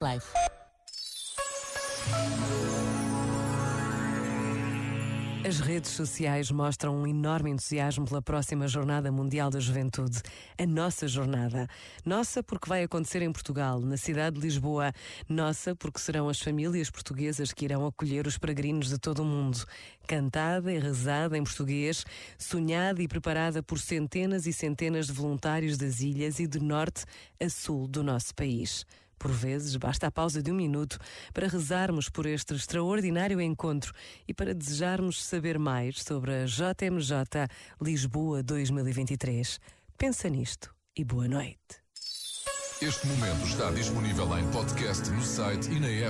Live. As redes sociais mostram um enorme entusiasmo pela próxima Jornada Mundial da Juventude. A nossa jornada. Nossa, porque vai acontecer em Portugal, na cidade de Lisboa. Nossa, porque serão as famílias portuguesas que irão acolher os peregrinos de todo o mundo. Cantada e rezada em português, sonhada e preparada por centenas e centenas de voluntários das ilhas e de norte a sul do nosso país. Por vezes, basta a pausa de um minuto para rezarmos por este extraordinário encontro e para desejarmos saber mais sobre a JMJ Lisboa 2023. Pensa nisto e boa noite. Este momento está disponível em podcast no site e na app.